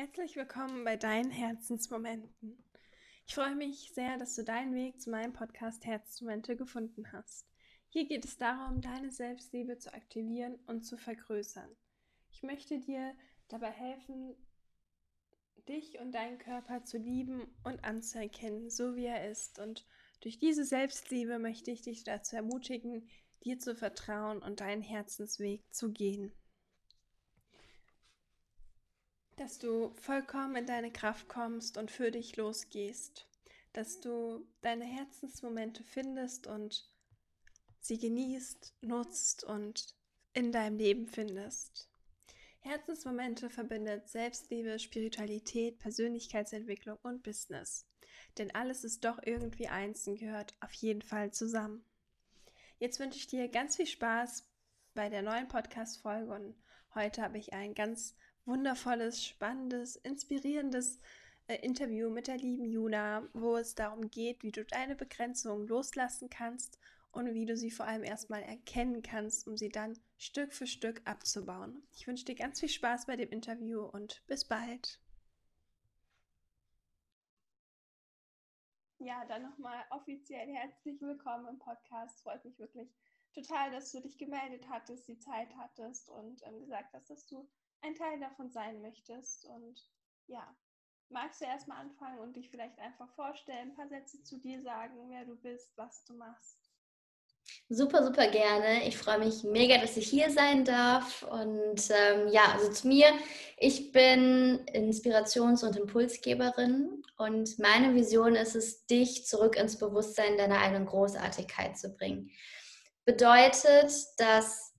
Herzlich willkommen bei deinen Herzensmomenten. Ich freue mich sehr, dass du deinen Weg zu meinem Podcast Herzmomente gefunden hast. Hier geht es darum, deine Selbstliebe zu aktivieren und zu vergrößern. Ich möchte dir dabei helfen, dich und deinen Körper zu lieben und anzuerkennen, so wie er ist. Und durch diese Selbstliebe möchte ich dich dazu ermutigen, dir zu vertrauen und deinen Herzensweg zu gehen dass du vollkommen in deine Kraft kommst und für dich losgehst, dass du deine Herzensmomente findest und sie genießt, nutzt und in deinem Leben findest. Herzensmomente verbindet Selbstliebe, Spiritualität, Persönlichkeitsentwicklung und Business. Denn alles ist doch irgendwie eins und gehört auf jeden Fall zusammen. Jetzt wünsche ich dir ganz viel Spaß bei der neuen Podcast-Folge und heute habe ich ein ganz wundervolles, spannendes, inspirierendes äh, Interview mit der lieben Juna, wo es darum geht, wie du deine Begrenzungen loslassen kannst und wie du sie vor allem erstmal erkennen kannst, um sie dann Stück für Stück abzubauen. Ich wünsche dir ganz viel Spaß bei dem Interview und bis bald. Ja, dann nochmal offiziell herzlich willkommen im Podcast. Freut mich wirklich total, dass du dich gemeldet hattest, die Zeit hattest und ähm, gesagt hast, dass du ein Teil davon sein möchtest. Und ja, magst du erstmal anfangen und dich vielleicht einfach vorstellen, ein paar Sätze zu dir sagen, wer du bist, was du machst? Super, super gerne. Ich freue mich mega, dass ich hier sein darf. Und ähm, ja, also zu mir, ich bin Inspirations- und Impulsgeberin und meine Vision ist es, dich zurück ins Bewusstsein deiner eigenen Großartigkeit zu bringen. Bedeutet, dass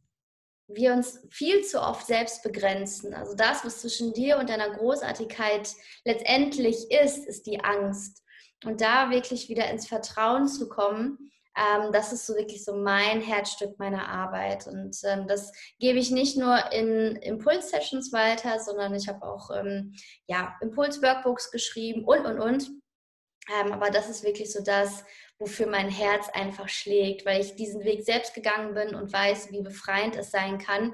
wir uns viel zu oft selbst begrenzen. Also das, was zwischen dir und deiner Großartigkeit letztendlich ist, ist die Angst. Und da wirklich wieder ins Vertrauen zu kommen, ähm, das ist so wirklich so mein Herzstück meiner Arbeit. Und ähm, das gebe ich nicht nur in Impuls-Sessions weiter, sondern ich habe auch ähm, ja, Impuls-Workbooks geschrieben und, und, und. Ähm, aber das ist wirklich so das, wofür mein Herz einfach schlägt, weil ich diesen Weg selbst gegangen bin und weiß, wie befreiend es sein kann,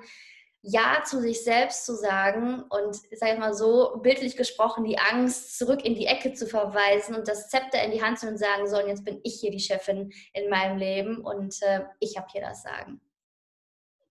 Ja zu sich selbst zu sagen und, ich mal so, bildlich gesprochen, die Angst zurück in die Ecke zu verweisen und das Zepter in die Hand zu nehmen und sagen, so, und jetzt bin ich hier die Chefin in meinem Leben und äh, ich habe hier das Sagen.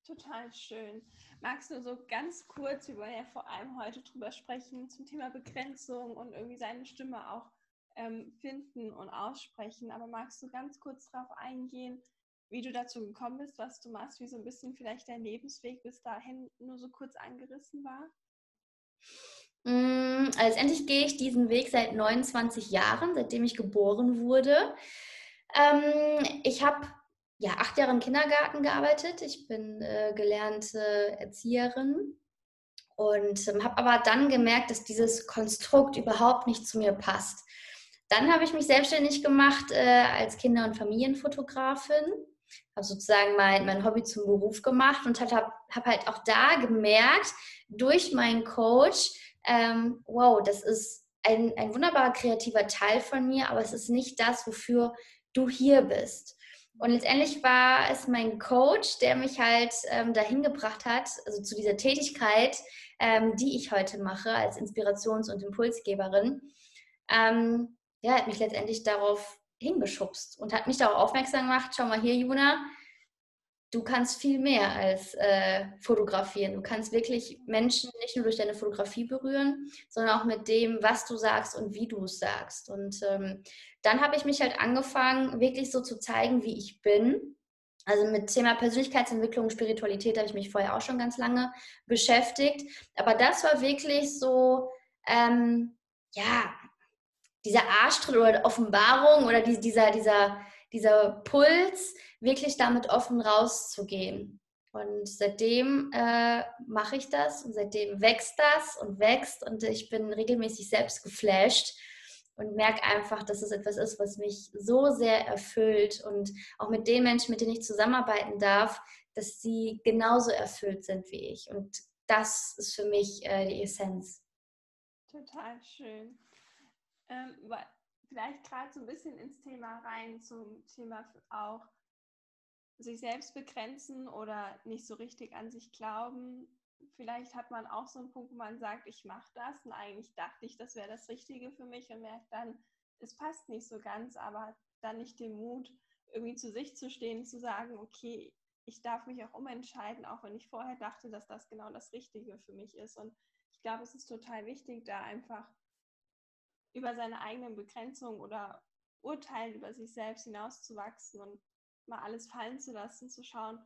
Total schön. Magst du so ganz kurz, wir wollen ja vor allem heute drüber sprechen, zum Thema Begrenzung und irgendwie seine Stimme auch ähm, finden und aussprechen. Aber magst du ganz kurz darauf eingehen, wie du dazu gekommen bist, was du machst, wie so ein bisschen vielleicht dein Lebensweg bis dahin nur so kurz angerissen war? Mm, also letztendlich gehe ich diesen Weg seit 29 Jahren, seitdem ich geboren wurde. Ähm, ich habe ja acht Jahre im Kindergarten gearbeitet. Ich bin äh, gelernte Erzieherin und ähm, habe aber dann gemerkt, dass dieses Konstrukt überhaupt nicht zu mir passt. Dann habe ich mich selbstständig gemacht äh, als Kinder- und Familienfotografin. Habe sozusagen mein, mein Hobby zum Beruf gemacht und habe hab halt auch da gemerkt, durch meinen Coach, ähm, wow, das ist ein, ein wunderbarer kreativer Teil von mir, aber es ist nicht das, wofür du hier bist. Und letztendlich war es mein Coach, der mich halt ähm, dahin gebracht hat, also zu dieser Tätigkeit, ähm, die ich heute mache als Inspirations- und Impulsgeberin. Ähm, ja, hat mich letztendlich darauf hingeschubst und hat mich darauf aufmerksam gemacht, schau mal hier, Juna, du kannst viel mehr als äh, fotografieren. Du kannst wirklich Menschen nicht nur durch deine Fotografie berühren, sondern auch mit dem, was du sagst und wie du es sagst. Und ähm, dann habe ich mich halt angefangen, wirklich so zu zeigen, wie ich bin. Also mit Thema Persönlichkeitsentwicklung, Spiritualität habe ich mich vorher auch schon ganz lange beschäftigt. Aber das war wirklich so, ähm, ja, dieser Arschtritt oder Offenbarung oder die, dieser, dieser, dieser Puls, wirklich damit offen rauszugehen. Und seitdem äh, mache ich das und seitdem wächst das und wächst und ich bin regelmäßig selbst geflasht und merke einfach, dass es etwas ist, was mich so sehr erfüllt und auch mit den Menschen, mit denen ich zusammenarbeiten darf, dass sie genauso erfüllt sind wie ich. Und das ist für mich äh, die Essenz. Total schön ähm, vielleicht gerade so ein bisschen ins Thema rein, zum Thema auch sich selbst begrenzen oder nicht so richtig an sich glauben. vielleicht hat man auch so einen Punkt, wo man sagt, ich mache das und eigentlich dachte ich, das wäre das Richtige für mich und merkt dann, es passt nicht so ganz, aber dann nicht den Mut, irgendwie zu sich zu stehen, zu sagen, okay, ich darf mich auch umentscheiden, auch wenn ich vorher dachte, dass das genau das Richtige für mich ist. Und ich glaube, es ist total wichtig, da einfach über seine eigenen Begrenzungen oder Urteilen über sich selbst hinauszuwachsen und mal alles fallen zu lassen, zu schauen,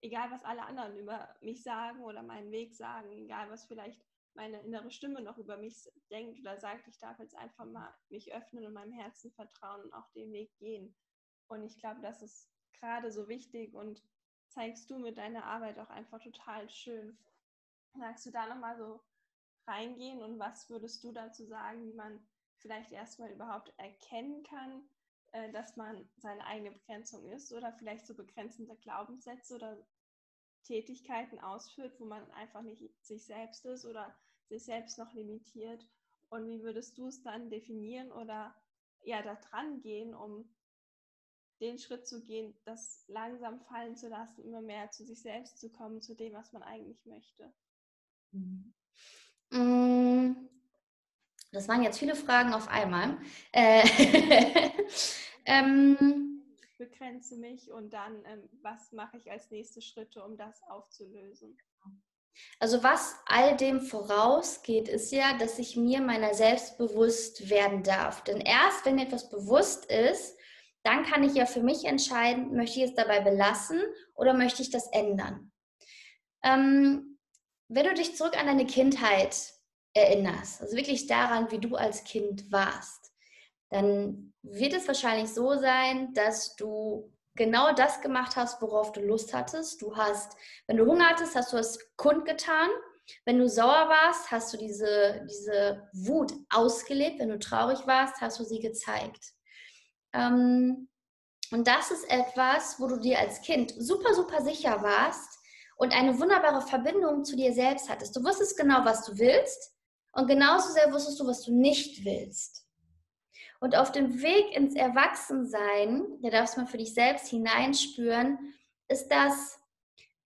egal was alle anderen über mich sagen oder meinen Weg sagen, egal was vielleicht meine innere Stimme noch über mich denkt oder sagt, ich darf jetzt einfach mal mich öffnen und meinem Herzen vertrauen und auch den Weg gehen. Und ich glaube, das ist gerade so wichtig und zeigst du mit deiner Arbeit auch einfach total schön. Magst du da nochmal so reingehen und was würdest du dazu sagen, wie man vielleicht erstmal überhaupt erkennen kann, äh, dass man seine eigene Begrenzung ist oder vielleicht so begrenzende Glaubenssätze oder Tätigkeiten ausführt, wo man einfach nicht sich selbst ist oder sich selbst noch limitiert. Und wie würdest du es dann definieren oder ja da dran gehen, um den Schritt zu gehen, das langsam fallen zu lassen, immer mehr zu sich selbst zu kommen, zu dem, was man eigentlich möchte? Mhm. Mm, das waren jetzt viele Fragen auf einmal. Äh, ähm, ich begrenze mich und dann, ähm, was mache ich als nächste Schritte, um das aufzulösen? Also was all dem vorausgeht, ist ja, dass ich mir meiner selbst bewusst werden darf. Denn erst wenn etwas bewusst ist, dann kann ich ja für mich entscheiden, möchte ich es dabei belassen oder möchte ich das ändern. Ähm, wenn du dich zurück an deine Kindheit erinnerst, also wirklich daran, wie du als Kind warst, dann wird es wahrscheinlich so sein, dass du genau das gemacht hast, worauf du Lust hattest. Du hast, wenn du Hunger hattest, hast du es kundgetan. Wenn du sauer warst, hast du diese, diese Wut ausgelebt. Wenn du traurig warst, hast du sie gezeigt. Ähm, und das ist etwas, wo du dir als Kind super, super sicher warst und eine wunderbare Verbindung zu dir selbst hattest. Du wusstest genau, was du willst und genauso sehr wusstest du, was du nicht willst. Und auf dem Weg ins Erwachsensein, da darfst du mal für dich selbst hineinspüren, ist das,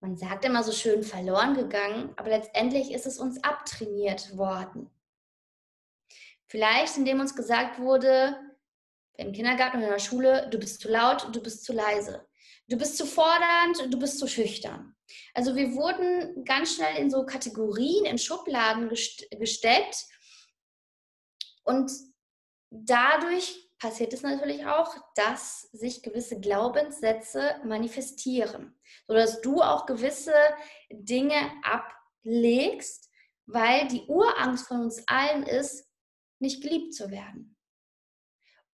man sagt immer so schön, verloren gegangen, aber letztendlich ist es uns abtrainiert worden. Vielleicht, indem uns gesagt wurde, im Kindergarten oder in der Schule, du bist zu laut, du bist zu leise. Du bist zu fordernd, du bist zu schüchtern. Also wir wurden ganz schnell in so Kategorien, in Schubladen gesteckt und dadurch passiert es natürlich auch, dass sich gewisse Glaubenssätze manifestieren, sodass du auch gewisse Dinge ablegst, weil die Urangst von uns allen ist, nicht geliebt zu werden.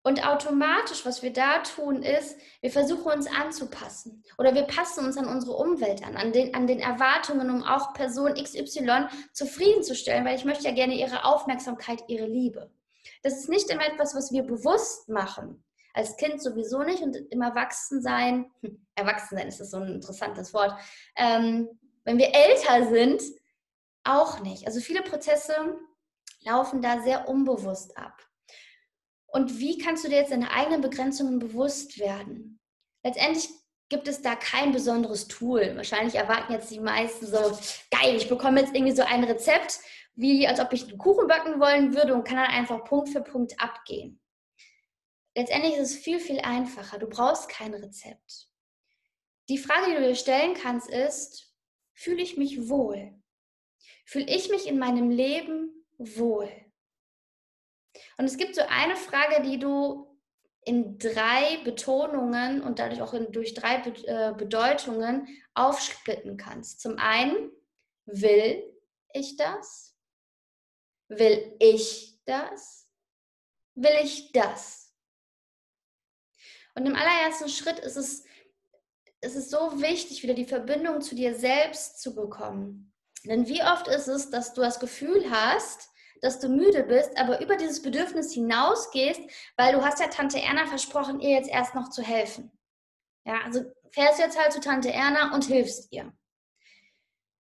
Und automatisch, was wir da tun, ist, wir versuchen uns anzupassen oder wir passen uns an unsere Umwelt an, an den, an den Erwartungen, um auch Person XY zufriedenzustellen, weil ich möchte ja gerne ihre Aufmerksamkeit, ihre Liebe. Das ist nicht immer etwas, was wir bewusst machen. Als Kind sowieso nicht und im Erwachsensein, hm, Erwachsensein ist das so ein interessantes Wort, ähm, wenn wir älter sind, auch nicht. Also viele Prozesse laufen da sehr unbewusst ab. Und wie kannst du dir jetzt deine eigenen Begrenzungen bewusst werden? Letztendlich gibt es da kein besonderes Tool. Wahrscheinlich erwarten jetzt die meisten so, geil, ich bekomme jetzt irgendwie so ein Rezept, wie als ob ich einen Kuchen backen wollen würde und kann dann einfach Punkt für Punkt abgehen. Letztendlich ist es viel, viel einfacher. Du brauchst kein Rezept. Die Frage, die du dir stellen kannst, ist, fühle ich mich wohl? Fühle ich mich in meinem Leben wohl? Und es gibt so eine Frage, die du in drei Betonungen und dadurch auch in, durch drei äh, Bedeutungen aufsplitten kannst. Zum einen, will ich das? Will ich das? Will ich das? Und im allerersten Schritt ist es, ist es so wichtig, wieder die Verbindung zu dir selbst zu bekommen. Denn wie oft ist es, dass du das Gefühl hast, dass du müde bist, aber über dieses Bedürfnis hinausgehst, weil du hast ja Tante Erna versprochen, ihr jetzt erst noch zu helfen. Ja, also fährst jetzt halt zu Tante Erna und hilfst ihr.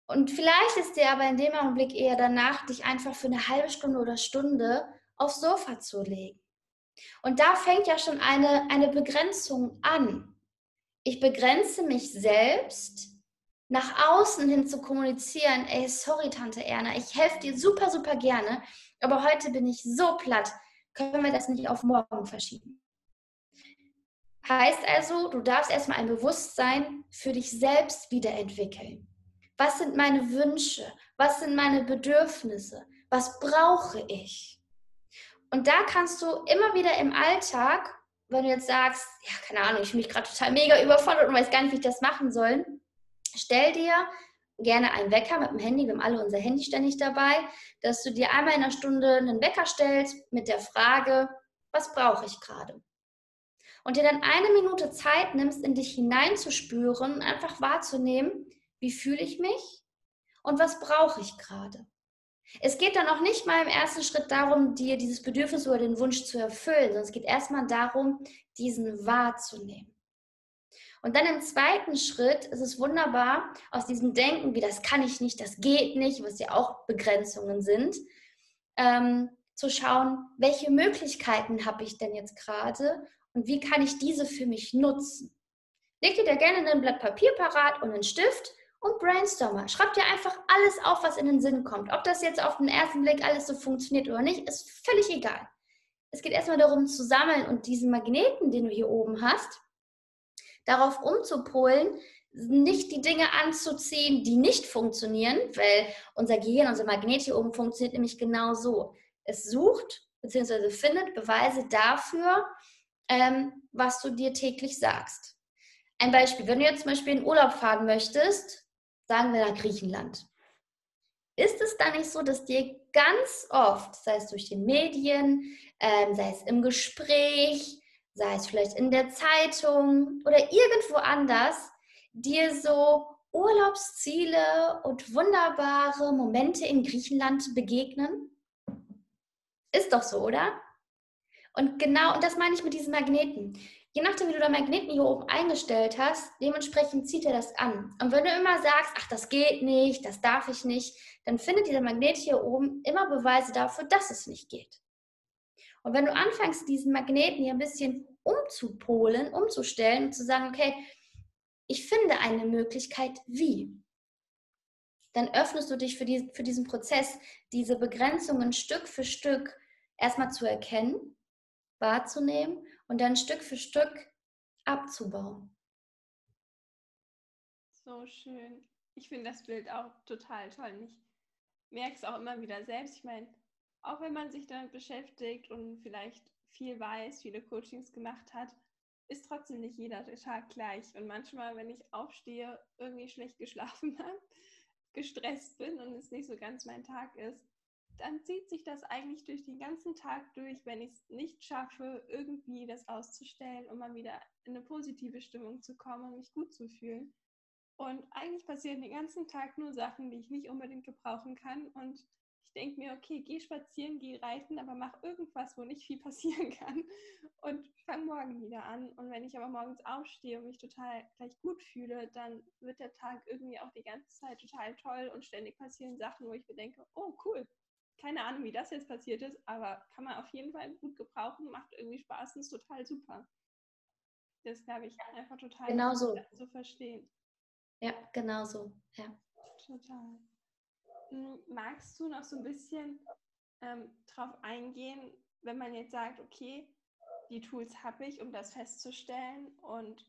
Und vielleicht ist dir aber in dem Augenblick eher danach, dich einfach für eine halbe Stunde oder Stunde aufs Sofa zu legen. Und da fängt ja schon eine, eine Begrenzung an. Ich begrenze mich selbst nach außen hin zu kommunizieren, ey, sorry, Tante Erna, ich helfe dir super, super gerne, aber heute bin ich so platt, können wir das nicht auf morgen verschieben. Heißt also, du darfst erstmal ein Bewusstsein für dich selbst wiederentwickeln. Was sind meine Wünsche? Was sind meine Bedürfnisse? Was brauche ich? Und da kannst du immer wieder im Alltag, wenn du jetzt sagst, ja, keine Ahnung, ich bin mich gerade total mega überfordert und weiß gar nicht, wie ich das machen soll, stell dir gerne einen Wecker mit dem Handy, wir haben alle unser Handy ständig dabei, dass du dir einmal in einer Stunde einen Wecker stellst mit der Frage, was brauche ich gerade? Und dir dann eine Minute Zeit nimmst, in dich hineinzuspüren, einfach wahrzunehmen, wie fühle ich mich und was brauche ich gerade. Es geht dann auch nicht mal im ersten Schritt darum, dir dieses Bedürfnis oder den Wunsch zu erfüllen, sondern es geht erstmal darum, diesen wahrzunehmen. Und dann im zweiten Schritt ist es wunderbar, aus diesem Denken, wie das kann ich nicht, das geht nicht, was ja auch Begrenzungen sind, ähm, zu schauen, welche Möglichkeiten habe ich denn jetzt gerade und wie kann ich diese für mich nutzen. Leg dir da gerne ein Blatt Papier parat und einen Stift und brainstormer. Schreib dir einfach alles auf, was in den Sinn kommt. Ob das jetzt auf den ersten Blick alles so funktioniert oder nicht, ist völlig egal. Es geht erstmal darum zu sammeln und diesen Magneten, den du hier oben hast, darauf umzupolen, nicht die Dinge anzuziehen, die nicht funktionieren, weil unser Gehirn, unser Magnet hier oben funktioniert nämlich genau so. Es sucht bzw. findet Beweise dafür, ähm, was du dir täglich sagst. Ein Beispiel, wenn du jetzt zum Beispiel in Urlaub fahren möchtest, sagen wir nach Griechenland, ist es dann nicht so, dass dir ganz oft, sei es durch die Medien, ähm, sei es im Gespräch, sei es vielleicht in der Zeitung oder irgendwo anders, dir so Urlaubsziele und wunderbare Momente in Griechenland begegnen? Ist doch so, oder? Und genau, und das meine ich mit diesen Magneten. Je nachdem, wie du deinen Magneten hier oben eingestellt hast, dementsprechend zieht er das an. Und wenn du immer sagst, ach, das geht nicht, das darf ich nicht, dann findet dieser Magnet hier oben immer Beweise dafür, dass es nicht geht. Und wenn du anfängst, diesen Magneten hier ein bisschen umzupolen, umzustellen und zu sagen, okay, ich finde eine Möglichkeit, wie, dann öffnest du dich für, die, für diesen Prozess, diese Begrenzungen Stück für Stück erstmal zu erkennen, wahrzunehmen und dann Stück für Stück abzubauen. So schön. Ich finde das Bild auch total toll. Ich merke es auch immer wieder selbst. Ich meine, auch wenn man sich damit beschäftigt und vielleicht viel weiß, viele Coachings gemacht hat, ist trotzdem nicht jeder Tag gleich. Und manchmal, wenn ich aufstehe, irgendwie schlecht geschlafen habe, gestresst bin und es nicht so ganz mein Tag ist, dann zieht sich das eigentlich durch den ganzen Tag durch, wenn ich es nicht schaffe, irgendwie das auszustellen, um mal wieder in eine positive Stimmung zu kommen und mich gut zu fühlen. Und eigentlich passieren den ganzen Tag nur Sachen, die ich nicht unbedingt gebrauchen kann. Und ich denke mir, okay, geh spazieren, geh reiten, aber mach irgendwas, wo nicht viel passieren kann und fang morgen wieder an. Und wenn ich aber morgens aufstehe und mich total gleich gut fühle, dann wird der Tag irgendwie auch die ganze Zeit total toll und ständig passieren Sachen, wo ich mir denke, oh cool, keine Ahnung, wie das jetzt passiert ist, aber kann man auf jeden Fall gut gebrauchen, macht irgendwie Spaß und ist total super. Das glaube ich einfach total genau so. zu verstehen. Ja, genau so. Ja. Total. Magst du noch so ein bisschen ähm, drauf eingehen, wenn man jetzt sagt, okay, die Tools habe ich, um das festzustellen und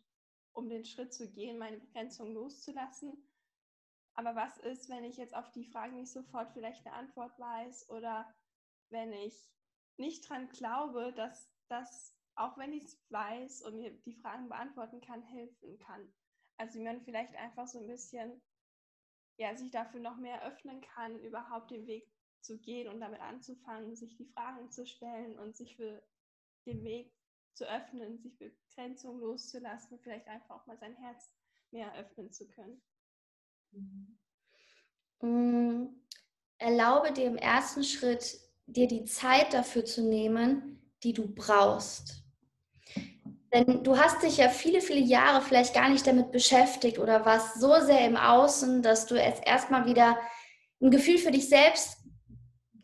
um den Schritt zu gehen, meine Begrenzung loszulassen. Aber was ist, wenn ich jetzt auf die Frage nicht sofort vielleicht eine Antwort weiß oder wenn ich nicht dran glaube, dass das, auch wenn ich es weiß und mir die Fragen beantworten kann, helfen kann? Also wie man vielleicht einfach so ein bisschen ja, sich dafür noch mehr öffnen kann, überhaupt den Weg zu gehen und damit anzufangen, sich die Fragen zu stellen und sich für den Weg zu öffnen, sich Begrenzungen loszulassen, vielleicht einfach auch mal sein Herz mehr öffnen zu können. Mm, erlaube dir im ersten Schritt, dir die Zeit dafür zu nehmen, die du brauchst. Denn du hast dich ja viele, viele Jahre vielleicht gar nicht damit beschäftigt oder warst so sehr im Außen, dass du jetzt erstmal wieder ein Gefühl für dich selbst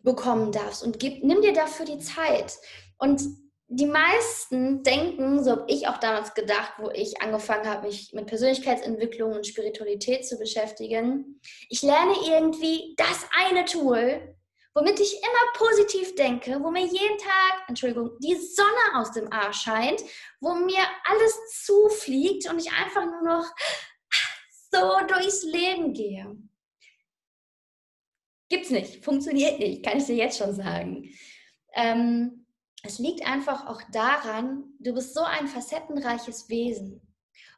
bekommen darfst und gib, nimm dir dafür die Zeit. Und die meisten denken, so habe ich auch damals gedacht, wo ich angefangen habe, mich mit Persönlichkeitsentwicklung und Spiritualität zu beschäftigen. Ich lerne irgendwie das eine Tool, womit ich immer positiv denke, wo mir jeden Tag, Entschuldigung, die Sonne aus dem Arsch scheint, wo mir alles zufliegt und ich einfach nur noch so durchs Leben gehe. Gibt's nicht, funktioniert nicht, kann ich dir jetzt schon sagen. Ähm, es liegt einfach auch daran, du bist so ein facettenreiches Wesen.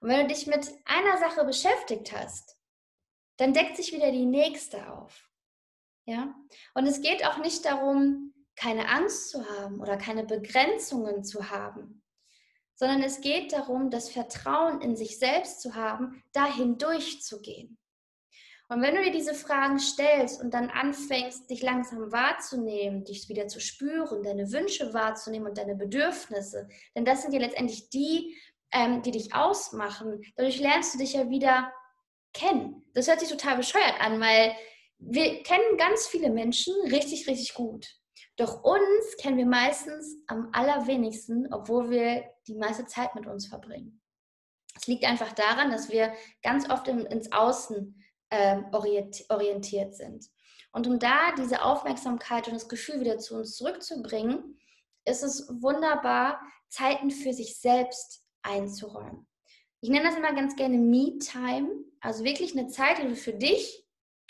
Und wenn du dich mit einer Sache beschäftigt hast, dann deckt sich wieder die nächste auf. Ja? Und es geht auch nicht darum, keine Angst zu haben oder keine Begrenzungen zu haben, sondern es geht darum, das Vertrauen in sich selbst zu haben, dahin durchzugehen. Und wenn du dir diese Fragen stellst und dann anfängst, dich langsam wahrzunehmen, dich wieder zu spüren, deine Wünsche wahrzunehmen und deine Bedürfnisse, denn das sind ja letztendlich die, ähm, die dich ausmachen, dadurch lernst du dich ja wieder kennen. Das hört sich total bescheuert an, weil wir kennen ganz viele Menschen richtig, richtig gut. Doch uns kennen wir meistens am allerwenigsten, obwohl wir die meiste Zeit mit uns verbringen. Es liegt einfach daran, dass wir ganz oft in, ins Außen äh, orientiert sind. Und um da diese Aufmerksamkeit und das Gefühl wieder zu uns zurückzubringen, ist es wunderbar, Zeiten für sich selbst einzuräumen. Ich nenne das immer ganz gerne Me-Time, also wirklich eine Zeit, die du für dich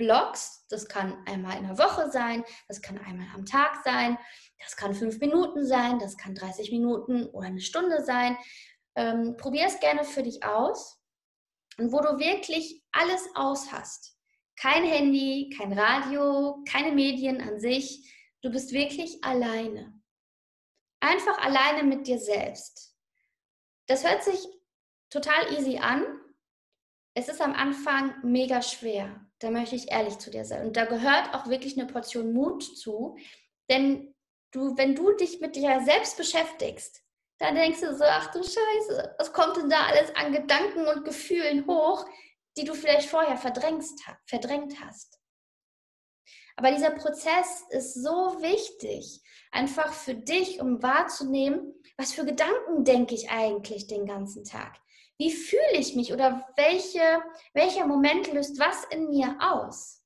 blockst. Das kann einmal in der Woche sein, das kann einmal am Tag sein, das kann fünf Minuten sein, das kann 30 Minuten oder eine Stunde sein. Ähm, Probier es gerne für dich aus und wo du wirklich alles aus hast. Kein Handy, kein Radio, keine Medien an sich. Du bist wirklich alleine. Einfach alleine mit dir selbst. Das hört sich total easy an. Es ist am Anfang mega schwer. Da möchte ich ehrlich zu dir sein. Und da gehört auch wirklich eine Portion Mut zu. Denn du, wenn du dich mit dir selbst beschäftigst, dann denkst du so, ach du Scheiße, was kommt denn da alles an Gedanken und Gefühlen hoch, die du vielleicht vorher verdrängt, verdrängt hast. Aber dieser Prozess ist so wichtig, einfach für dich, um wahrzunehmen, was für Gedanken denke ich eigentlich den ganzen Tag? Wie fühle ich mich oder welche, welcher Moment löst was in mir aus?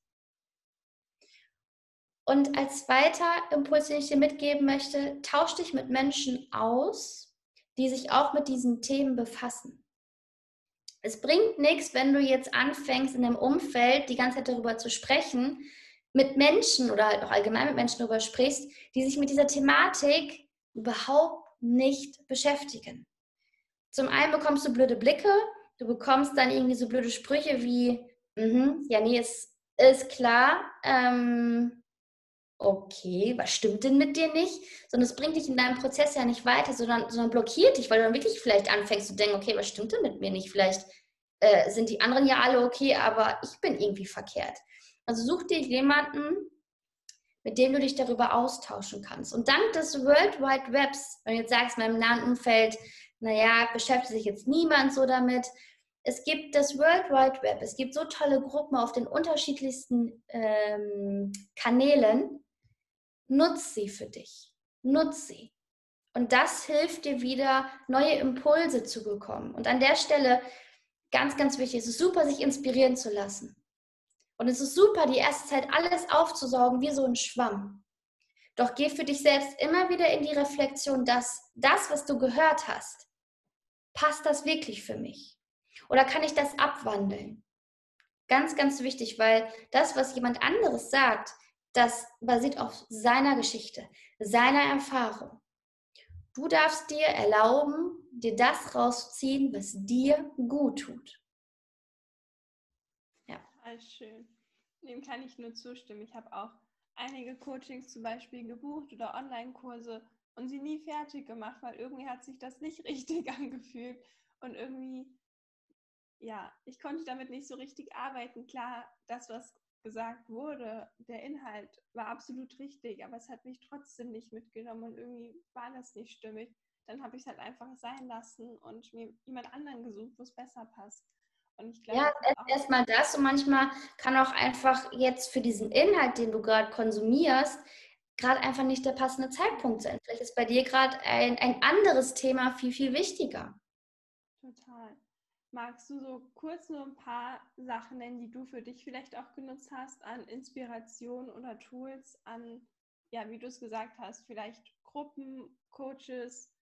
Und als zweiter Impuls, den ich dir mitgeben möchte, tausch dich mit Menschen aus, die sich auch mit diesen Themen befassen. Es bringt nichts, wenn du jetzt anfängst, in dem Umfeld die ganze Zeit darüber zu sprechen, mit Menschen oder halt auch allgemein mit Menschen darüber sprichst, die sich mit dieser Thematik überhaupt nicht beschäftigen. Zum einen bekommst du blöde Blicke, du bekommst dann irgendwie so blöde Sprüche wie, mm ja, nee, ist, ist klar, ähm, okay, was stimmt denn mit dir nicht? Sondern es bringt dich in deinem Prozess ja nicht weiter, sondern, sondern blockiert dich, weil du dann wirklich vielleicht anfängst zu denken, okay, was stimmt denn mit mir nicht? Vielleicht äh, sind die anderen ja alle okay, aber ich bin irgendwie verkehrt. Also such dir jemanden, mit dem du dich darüber austauschen kannst. Und dank des World Wide Webs, wenn du jetzt sagst, in meinem nahen Umfeld, naja, beschäftigt sich jetzt niemand so damit, es gibt das World Wide Web, es gibt so tolle Gruppen auf den unterschiedlichsten ähm, Kanälen, Nutz sie für dich. Nutz sie. Und das hilft dir wieder, neue Impulse zu bekommen. Und an der Stelle, ganz, ganz wichtig, es ist super, sich inspirieren zu lassen. Und es ist super, die erste Zeit alles aufzusaugen wie so ein Schwamm. Doch geh für dich selbst immer wieder in die Reflexion, dass das, was du gehört hast, passt das wirklich für mich? Oder kann ich das abwandeln? Ganz, ganz wichtig, weil das, was jemand anderes sagt, das basiert auf seiner Geschichte, seiner Erfahrung. Du darfst dir erlauben, dir das rauszuziehen, was dir gut tut. Ja. Alles schön. Dem kann ich nur zustimmen. Ich habe auch einige Coachings zum Beispiel gebucht oder Online-Kurse und sie nie fertig gemacht, weil irgendwie hat sich das nicht richtig angefühlt und irgendwie, ja, ich konnte damit nicht so richtig arbeiten. Klar, das, was gesagt wurde, der Inhalt war absolut richtig, aber es hat mich trotzdem nicht mitgenommen und irgendwie war das nicht stimmig. Dann habe ich es halt einfach sein lassen und mir jemand anderen gesucht, wo es besser passt. Glaube, ja, erstmal das und manchmal kann auch einfach jetzt für diesen Inhalt, den du gerade konsumierst, gerade einfach nicht der passende Zeitpunkt sein. Vielleicht ist bei dir gerade ein, ein anderes Thema viel, viel wichtiger. Total. Magst du so kurz nur ein paar Sachen nennen, die du für dich vielleicht auch genutzt hast, an Inspiration oder Tools, an, ja, wie du es gesagt hast, vielleicht Gruppen, Coaches?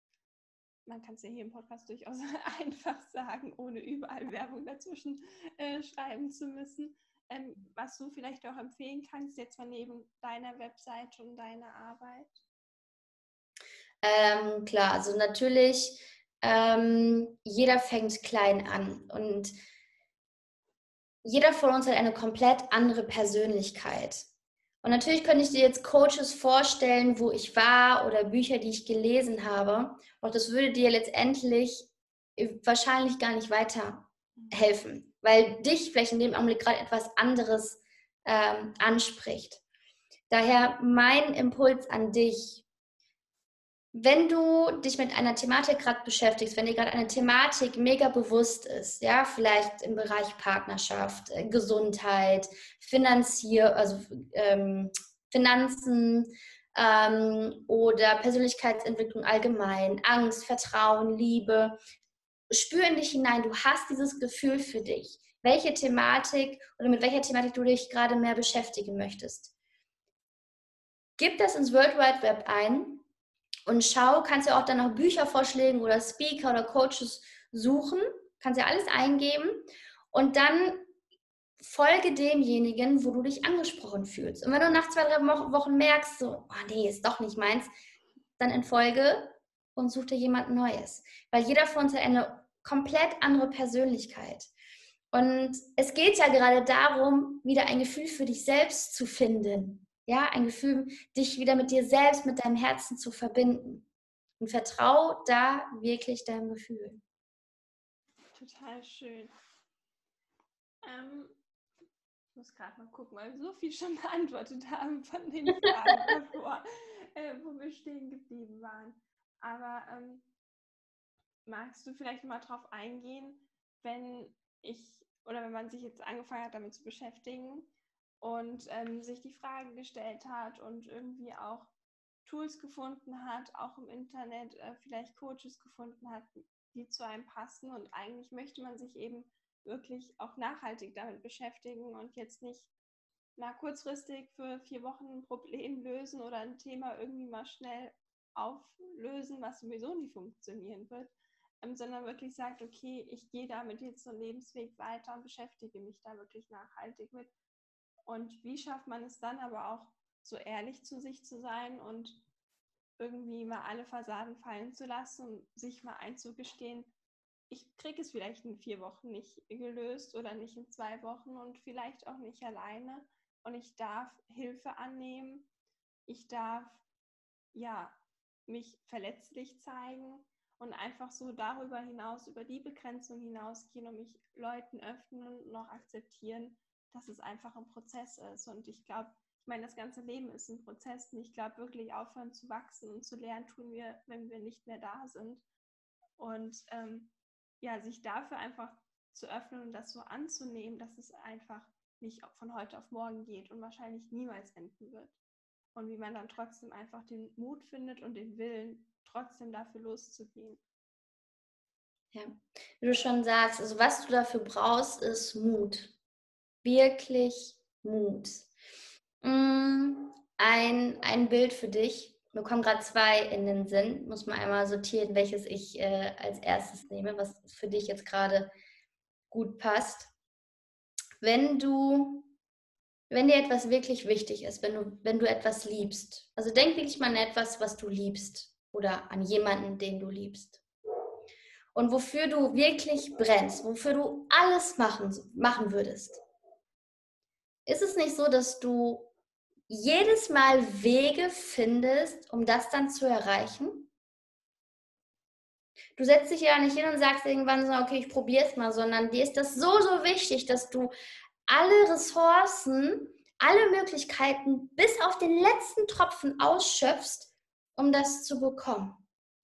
Man kann es ja hier im Podcast durchaus einfach sagen, ohne überall Werbung dazwischen äh, schreiben zu müssen ähm, was du vielleicht auch empfehlen kannst, jetzt mal neben deiner Website und deiner Arbeit? Ähm, klar, also natürlich, ähm, jeder fängt klein an und jeder von uns hat eine komplett andere Persönlichkeit. Und natürlich könnte ich dir jetzt Coaches vorstellen, wo ich war oder Bücher, die ich gelesen habe. Doch das würde dir letztendlich äh, wahrscheinlich gar nicht weiterhelfen weil dich vielleicht in dem Augenblick gerade etwas anderes ähm, anspricht. Daher mein Impuls an dich, wenn du dich mit einer Thematik gerade beschäftigst, wenn dir gerade eine Thematik mega bewusst ist, ja, vielleicht im Bereich Partnerschaft, äh, Gesundheit, Finanzier, also ähm, Finanzen ähm, oder Persönlichkeitsentwicklung allgemein, Angst, Vertrauen, Liebe, spür in dich hinein, du hast dieses Gefühl für dich, welche Thematik oder mit welcher Thematik du dich gerade mehr beschäftigen möchtest. Gib das ins World Wide Web ein und schau, kannst du auch dann noch Bücher vorschlägen oder Speaker oder Coaches suchen, kannst ja alles eingeben und dann folge demjenigen, wo du dich angesprochen fühlst. Und wenn du nach zwei, drei Wochen merkst, so, oh nee, ist doch nicht meins, dann entfolge und such dir jemand Neues. Weil jeder von uns hat eine komplett andere Persönlichkeit. Und es geht ja gerade darum, wieder ein Gefühl für dich selbst zu finden. Ja, ein Gefühl, dich wieder mit dir selbst, mit deinem Herzen zu verbinden. Und vertrau da wirklich deinem Gefühl. Total schön. Ähm, ich muss gerade mal gucken, weil wir so viel schon beantwortet haben von den Fragen davor, äh, wo wir stehen geblieben waren. Aber ähm, magst du vielleicht mal drauf eingehen, wenn ich oder wenn man sich jetzt angefangen hat, damit zu beschäftigen und ähm, sich die Frage gestellt hat und irgendwie auch Tools gefunden hat, auch im Internet äh, vielleicht Coaches gefunden hat, die zu einem passen und eigentlich möchte man sich eben wirklich auch nachhaltig damit beschäftigen und jetzt nicht mal kurzfristig für vier Wochen ein Problem lösen oder ein Thema irgendwie mal schnell auflösen, was sowieso nie funktionieren wird, ähm, sondern wirklich sagt, okay, ich gehe damit jetzt so einen Lebensweg weiter und beschäftige mich da wirklich nachhaltig mit. Und wie schafft man es dann aber auch, so ehrlich zu sich zu sein und irgendwie mal alle Fassaden fallen zu lassen und sich mal einzugestehen, ich kriege es vielleicht in vier Wochen nicht gelöst oder nicht in zwei Wochen und vielleicht auch nicht alleine. Und ich darf Hilfe annehmen. Ich darf ja mich verletzlich zeigen und einfach so darüber hinaus, über die Begrenzung hinausgehen und mich Leuten öffnen und noch akzeptieren, dass es einfach ein Prozess ist. Und ich glaube, ich meine, das ganze Leben ist ein Prozess und ich glaube, wirklich aufhören zu wachsen und zu lernen tun wir, wenn wir nicht mehr da sind. Und ähm, ja, sich dafür einfach zu öffnen und das so anzunehmen, dass es einfach nicht von heute auf morgen geht und wahrscheinlich niemals enden wird. Und wie man dann trotzdem einfach den Mut findet und den Willen, trotzdem dafür loszugehen. Ja, wie du schon sagst, also was du dafür brauchst, ist Mut. Wirklich Mut. Mm, ein, ein Bild für dich. Mir kommen gerade zwei in den Sinn. Muss man einmal sortieren, welches ich äh, als erstes nehme, was für dich jetzt gerade gut passt. Wenn du, wenn dir etwas wirklich wichtig ist, wenn du, wenn du etwas liebst, also denk wirklich mal an etwas, was du liebst oder an jemanden, den du liebst. Und wofür du wirklich brennst, wofür du alles machen, machen würdest. Ist es nicht so, dass du jedes Mal Wege findest, um das dann zu erreichen? Du setzt dich ja nicht hin und sagst irgendwann so, okay, ich probiere es mal, sondern dir ist das so, so wichtig, dass du alle Ressourcen, alle Möglichkeiten bis auf den letzten Tropfen ausschöpfst, um das zu bekommen,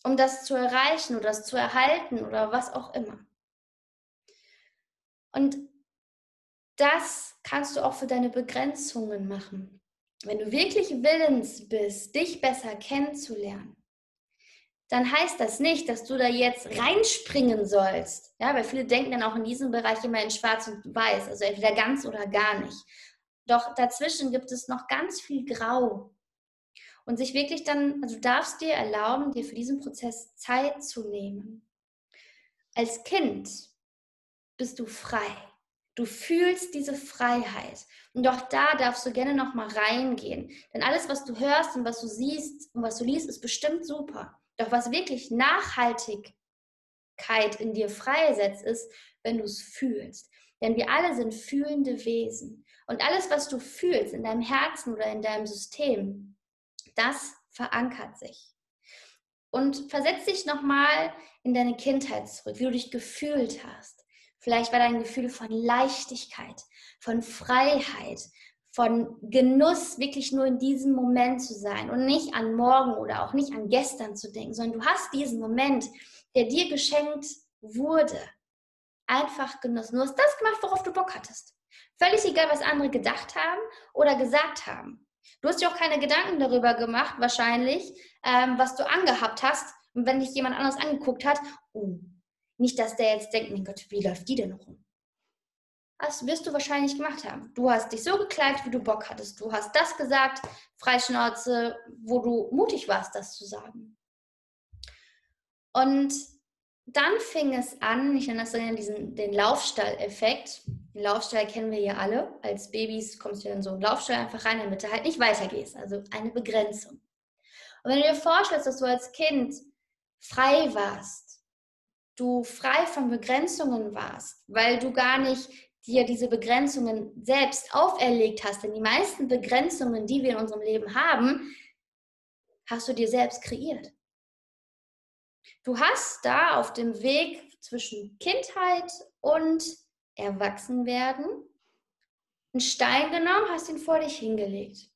um das zu erreichen oder das zu erhalten oder was auch immer. Und das kannst du auch für deine Begrenzungen machen. wenn du wirklich willens bist, dich besser kennenzulernen, dann heißt das nicht, dass du da jetzt reinspringen sollst. Ja, weil viele denken dann auch in diesem Bereich immer in Schwarz und Weiß, also entweder ganz oder gar nicht. Doch dazwischen gibt es noch ganz viel Grau. Und sich wirklich dann, also du darfst dir erlauben, dir für diesen Prozess Zeit zu nehmen. Als Kind bist du frei. Du fühlst diese Freiheit. Und auch da darfst du gerne noch mal reingehen. Denn alles, was du hörst und was du siehst und was du liest, ist bestimmt super. Doch was wirklich Nachhaltigkeit in dir freisetzt, ist, wenn du es fühlst. Denn wir alle sind fühlende Wesen. Und alles, was du fühlst in deinem Herzen oder in deinem System, das verankert sich. Und versetz dich nochmal in deine Kindheit zurück, wie du dich gefühlt hast. Vielleicht war dein Gefühl von Leichtigkeit, von Freiheit, von Genuss, wirklich nur in diesem Moment zu sein und nicht an morgen oder auch nicht an gestern zu denken, sondern du hast diesen Moment, der dir geschenkt wurde, einfach genossen. Du hast das gemacht, worauf du Bock hattest. Völlig egal, was andere gedacht haben oder gesagt haben. Du hast dir auch keine Gedanken darüber gemacht, wahrscheinlich, ähm, was du angehabt hast. Und wenn dich jemand anders angeguckt hat, oh, nicht, dass der jetzt denkt, mein Gott, wie läuft die denn rum? Das wirst du wahrscheinlich gemacht haben. Du hast dich so gekleidet, wie du Bock hattest. Du hast das gesagt, Freischnauze, wo du mutig warst, das zu sagen. Und dann fing es an, ich nenne das dann diesen, den Laufstall-Effekt. Den Laufstall kennen wir ja alle. Als Babys kommst du dann so im Laufstall einfach rein, damit du halt nicht weitergehst. Also eine Begrenzung. Und wenn du dir vorstellst, dass du als Kind frei warst, du frei von Begrenzungen warst, weil du gar nicht dir diese Begrenzungen selbst auferlegt hast, denn die meisten Begrenzungen, die wir in unserem Leben haben, hast du dir selbst kreiert. Du hast da auf dem Weg zwischen Kindheit und Erwachsenwerden einen Stein genommen, hast ihn vor dich hingelegt.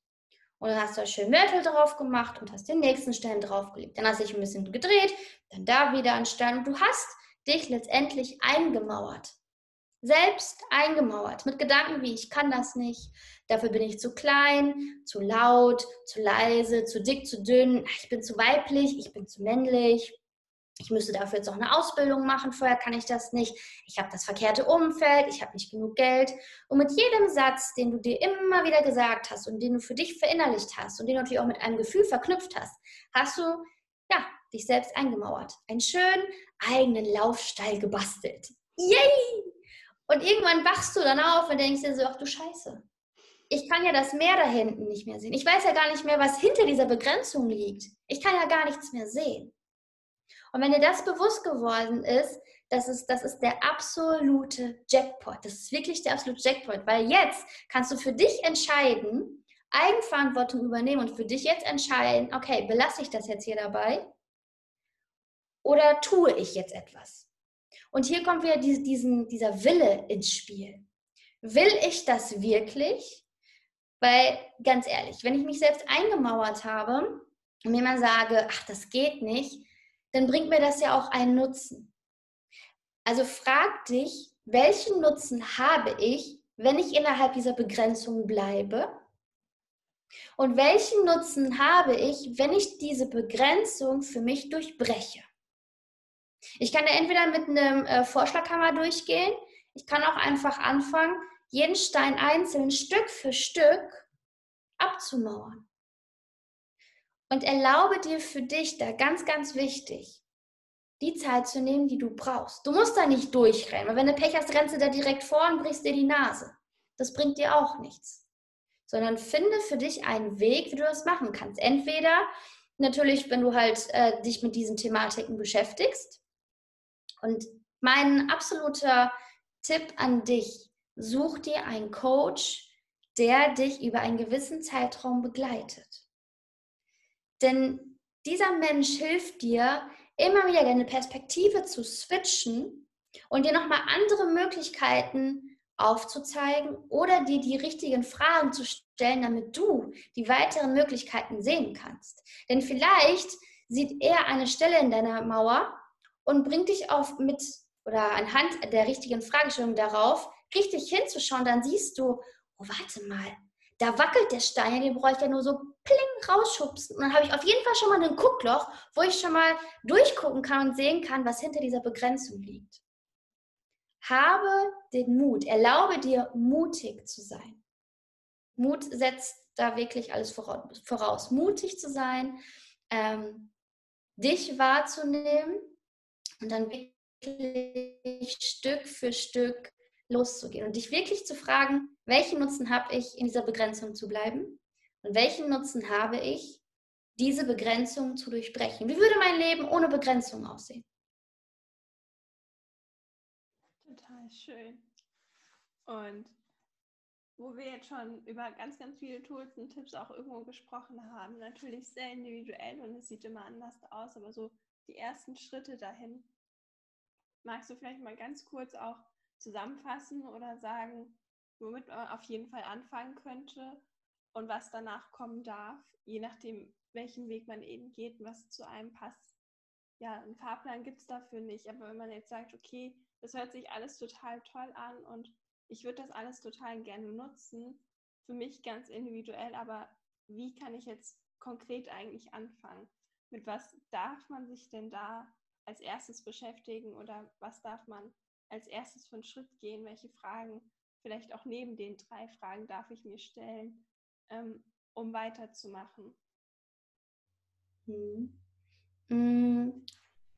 Und dann hast du schön Mörtel drauf gemacht und hast den nächsten Stein draufgelegt. Dann hast du dich ein bisschen gedreht, dann da wieder ein Stein. Und du hast dich letztendlich eingemauert. Selbst eingemauert. Mit Gedanken wie, ich kann das nicht, dafür bin ich zu klein, zu laut, zu leise, zu dick, zu dünn, ich bin zu weiblich, ich bin zu männlich, ich müsste dafür jetzt auch eine Ausbildung machen, vorher kann ich das nicht, ich habe das verkehrte Umfeld, ich habe nicht genug Geld. Und mit jedem Satz, den du dir immer wieder gesagt hast und den du für dich verinnerlicht hast und den du natürlich auch mit einem Gefühl verknüpft hast, hast du ja, dich selbst eingemauert. Einen schönen eigenen Laufstall gebastelt. Yay! Und irgendwann wachst du dann auf und denkst dir so, ach du Scheiße. Ich kann ja das Meer da hinten nicht mehr sehen. Ich weiß ja gar nicht mehr, was hinter dieser Begrenzung liegt. Ich kann ja gar nichts mehr sehen. Und wenn dir das bewusst geworden ist, das ist, das ist der absolute Jackpot. Das ist wirklich der absolute Jackpot, weil jetzt kannst du für dich entscheiden, Eigenverantwortung übernehmen und für dich jetzt entscheiden, okay, belasse ich das jetzt hier dabei oder tue ich jetzt etwas? Und hier kommt wieder diesen, dieser Wille ins Spiel. Will ich das wirklich? Weil, ganz ehrlich, wenn ich mich selbst eingemauert habe und mir mal sage, ach, das geht nicht, dann bringt mir das ja auch einen Nutzen. Also frag dich, welchen Nutzen habe ich, wenn ich innerhalb dieser Begrenzung bleibe? Und welchen Nutzen habe ich, wenn ich diese Begrenzung für mich durchbreche? Ich kann ja entweder mit einem äh, Vorschlaghammer durchgehen, ich kann auch einfach anfangen, jeden Stein einzeln Stück für Stück abzumauern. Und erlaube dir für dich da ganz, ganz wichtig, die Zeit zu nehmen, die du brauchst. Du musst da nicht durchrennen, weil wenn du Pech hast, rennst du da direkt vor und brichst dir die Nase. Das bringt dir auch nichts. Sondern finde für dich einen Weg, wie du das machen kannst. Entweder natürlich, wenn du halt äh, dich mit diesen Thematiken beschäftigst. Und mein absoluter Tipp an dich, such dir einen Coach, der dich über einen gewissen Zeitraum begleitet. Denn dieser Mensch hilft dir, immer wieder deine Perspektive zu switchen und dir nochmal andere Möglichkeiten aufzuzeigen oder dir die richtigen Fragen zu stellen, damit du die weiteren Möglichkeiten sehen kannst. Denn vielleicht sieht er eine Stelle in deiner Mauer und bringt dich auf mit oder anhand der richtigen Fragestellung darauf, richtig hinzuschauen, dann siehst du, oh, warte mal, da wackelt der Stein, den brauche ich ja nur so pling rausschubsen. Und dann habe ich auf jeden Fall schon mal ein Guckloch, wo ich schon mal durchgucken kann und sehen kann, was hinter dieser Begrenzung liegt. Habe den Mut, erlaube dir, mutig zu sein. Mut setzt da wirklich alles voraus. Mutig zu sein, ähm, dich wahrzunehmen und dann wirklich Stück für Stück loszugehen und dich wirklich zu fragen, welchen Nutzen habe ich, in dieser Begrenzung zu bleiben und welchen Nutzen habe ich, diese Begrenzung zu durchbrechen. Wie würde mein Leben ohne Begrenzung aussehen? Total schön. Und wo wir jetzt schon über ganz, ganz viele Tools und Tipps auch irgendwo gesprochen haben, natürlich sehr individuell und es sieht immer anders aus, aber so die ersten Schritte dahin. Magst du vielleicht mal ganz kurz auch zusammenfassen oder sagen, womit man auf jeden Fall anfangen könnte und was danach kommen darf, je nachdem, welchen Weg man eben geht und was zu einem passt? Ja, einen Fahrplan gibt es dafür nicht, aber wenn man jetzt sagt, okay, das hört sich alles total toll an und ich würde das alles total gerne nutzen, für mich ganz individuell, aber wie kann ich jetzt konkret eigentlich anfangen? Mit was darf man sich denn da als erstes beschäftigen oder was darf man als erstes für einen Schritt gehen? Welche Fragen, vielleicht auch neben den drei Fragen, darf ich mir stellen, ähm, um weiterzumachen? Hm. hm.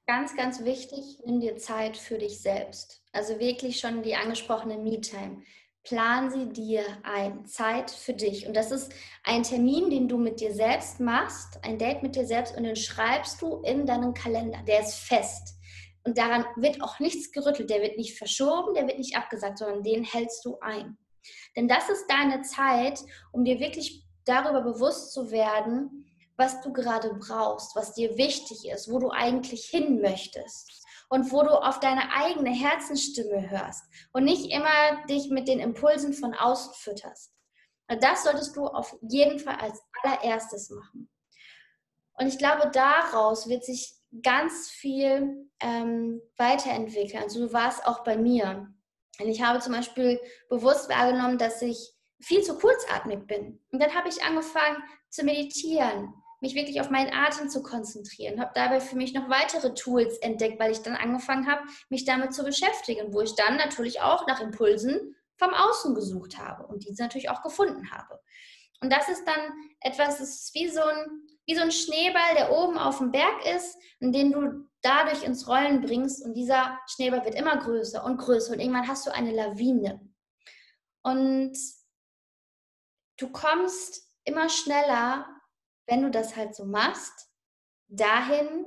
Ganz, ganz wichtig, nimm dir Zeit für dich selbst. Also wirklich schon die angesprochene Me-Time. Plan sie dir ein, Zeit für dich. Und das ist ein Termin, den du mit dir selbst machst, ein Date mit dir selbst und den schreibst du in deinen Kalender. Der ist fest. Und daran wird auch nichts gerüttelt. Der wird nicht verschoben, der wird nicht abgesagt, sondern den hältst du ein. Denn das ist deine Zeit, um dir wirklich darüber bewusst zu werden, was du gerade brauchst, was dir wichtig ist, wo du eigentlich hin möchtest und wo du auf deine eigene Herzensstimme hörst und nicht immer dich mit den Impulsen von außen fütterst. Das solltest du auf jeden Fall als allererstes machen. Und ich glaube, daraus wird sich ganz viel ähm, weiterentwickeln. Also du warst auch bei mir. Und ich habe zum Beispiel bewusst wahrgenommen, dass ich viel zu kurzatmig bin. Und dann habe ich angefangen zu meditieren, mich wirklich auf meinen Atem zu konzentrieren. Habe dabei für mich noch weitere Tools entdeckt, weil ich dann angefangen habe, mich damit zu beschäftigen, wo ich dann natürlich auch nach Impulsen vom Außen gesucht habe und diese natürlich auch gefunden habe. Und das ist dann etwas, das ist wie so ein, wie so ein Schneeball, der oben auf dem Berg ist und den du dadurch ins Rollen bringst und dieser Schneeball wird immer größer und größer und irgendwann hast du eine Lawine. Und du kommst immer schneller wenn du das halt so machst, dahin,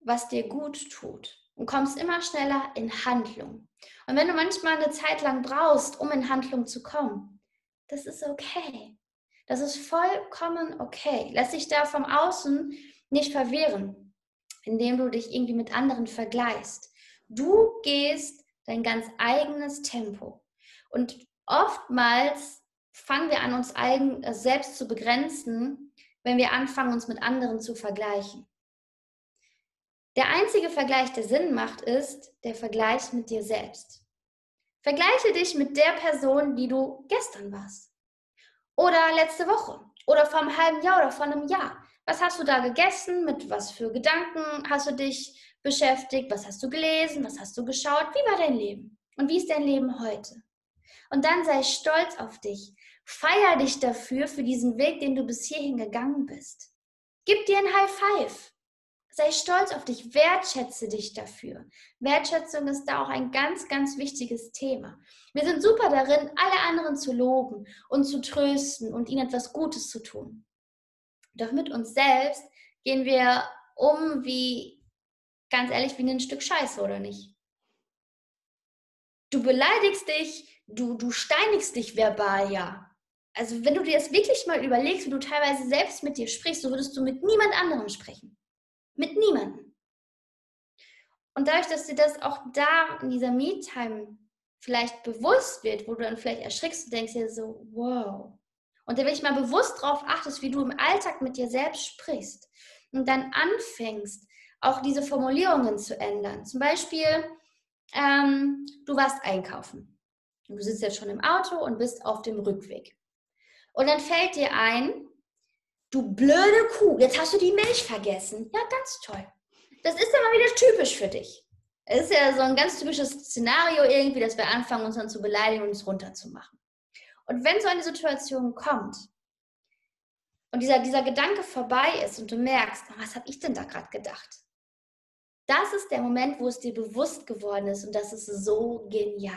was dir gut tut und kommst immer schneller in Handlung. Und wenn du manchmal eine Zeit lang brauchst, um in Handlung zu kommen, das ist okay. Das ist vollkommen okay. Lass dich da vom Außen nicht verwehren, indem du dich irgendwie mit anderen vergleichst. Du gehst dein ganz eigenes Tempo. Und oftmals fangen wir an, uns eigen, äh, selbst zu begrenzen, wenn wir anfangen, uns mit anderen zu vergleichen. Der einzige Vergleich, der Sinn macht, ist der Vergleich mit dir selbst. Vergleiche dich mit der Person, die du gestern warst. Oder letzte Woche. Oder vor einem halben Jahr oder vor einem Jahr. Was hast du da gegessen? Mit was für Gedanken hast du dich beschäftigt? Was hast du gelesen? Was hast du geschaut? Wie war dein Leben? Und wie ist dein Leben heute? Und dann sei stolz auf dich. Feier dich dafür, für diesen Weg, den du bis hierhin gegangen bist. Gib dir ein High Five. Sei stolz auf dich, wertschätze dich dafür. Wertschätzung ist da auch ein ganz, ganz wichtiges Thema. Wir sind super darin, alle anderen zu loben und zu trösten und ihnen etwas Gutes zu tun. Doch mit uns selbst gehen wir um wie, ganz ehrlich, wie ein Stück Scheiße, oder nicht? Du beleidigst dich, du, du steinigst dich verbal, ja also wenn du dir das wirklich mal überlegst, wie du teilweise selbst mit dir sprichst, so würdest du mit niemand anderem sprechen. Mit niemandem. Und dadurch, dass dir das auch da in dieser Me-Time vielleicht bewusst wird, wo du dann vielleicht erschrickst und denkst dir so, wow. Und da ich mal bewusst darauf achtest, wie du im Alltag mit dir selbst sprichst und dann anfängst, auch diese Formulierungen zu ändern. Zum Beispiel, ähm, du warst einkaufen. Du sitzt jetzt schon im Auto und bist auf dem Rückweg. Und dann fällt dir ein, du blöde Kuh, jetzt hast du die Milch vergessen. Ja, ganz toll. Das ist ja mal wieder typisch für dich. Es ist ja so ein ganz typisches Szenario irgendwie, dass wir anfangen, uns dann zu beleidigen und uns runterzumachen. Und wenn so eine Situation kommt und dieser, dieser Gedanke vorbei ist und du merkst, was habe ich denn da gerade gedacht? Das ist der Moment, wo es dir bewusst geworden ist und das ist so genial.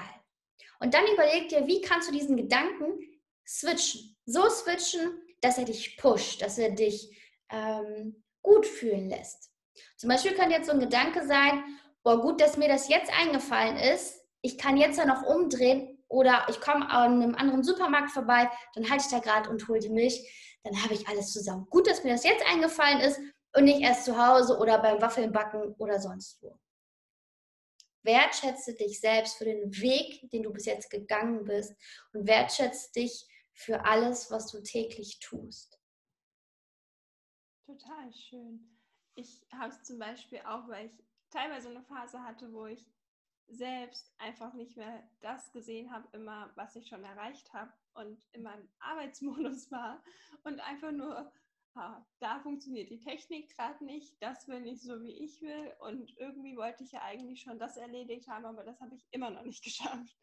Und dann überleg dir, wie kannst du diesen Gedanken switchen? So switchen, dass er dich pusht, dass er dich ähm, gut fühlen lässt. Zum Beispiel könnte jetzt so ein Gedanke sein, boah, gut, dass mir das jetzt eingefallen ist. Ich kann jetzt ja noch umdrehen oder ich komme an einem anderen Supermarkt vorbei, dann halte ich da gerade und hole die Milch. Dann habe ich alles zusammen. Gut, dass mir das jetzt eingefallen ist und nicht erst zu Hause oder beim Waffelnbacken oder sonst wo. Wertschätze dich selbst für den Weg, den du bis jetzt gegangen bist und wertschätze dich für alles, was du täglich tust. Total schön. Ich habe es zum Beispiel auch, weil ich teilweise eine Phase hatte, wo ich selbst einfach nicht mehr das gesehen habe, immer, was ich schon erreicht habe und in meinem Arbeitsmodus war und einfach nur, da funktioniert die Technik gerade nicht, das will nicht so, wie ich will und irgendwie wollte ich ja eigentlich schon das erledigt haben, aber das habe ich immer noch nicht geschafft.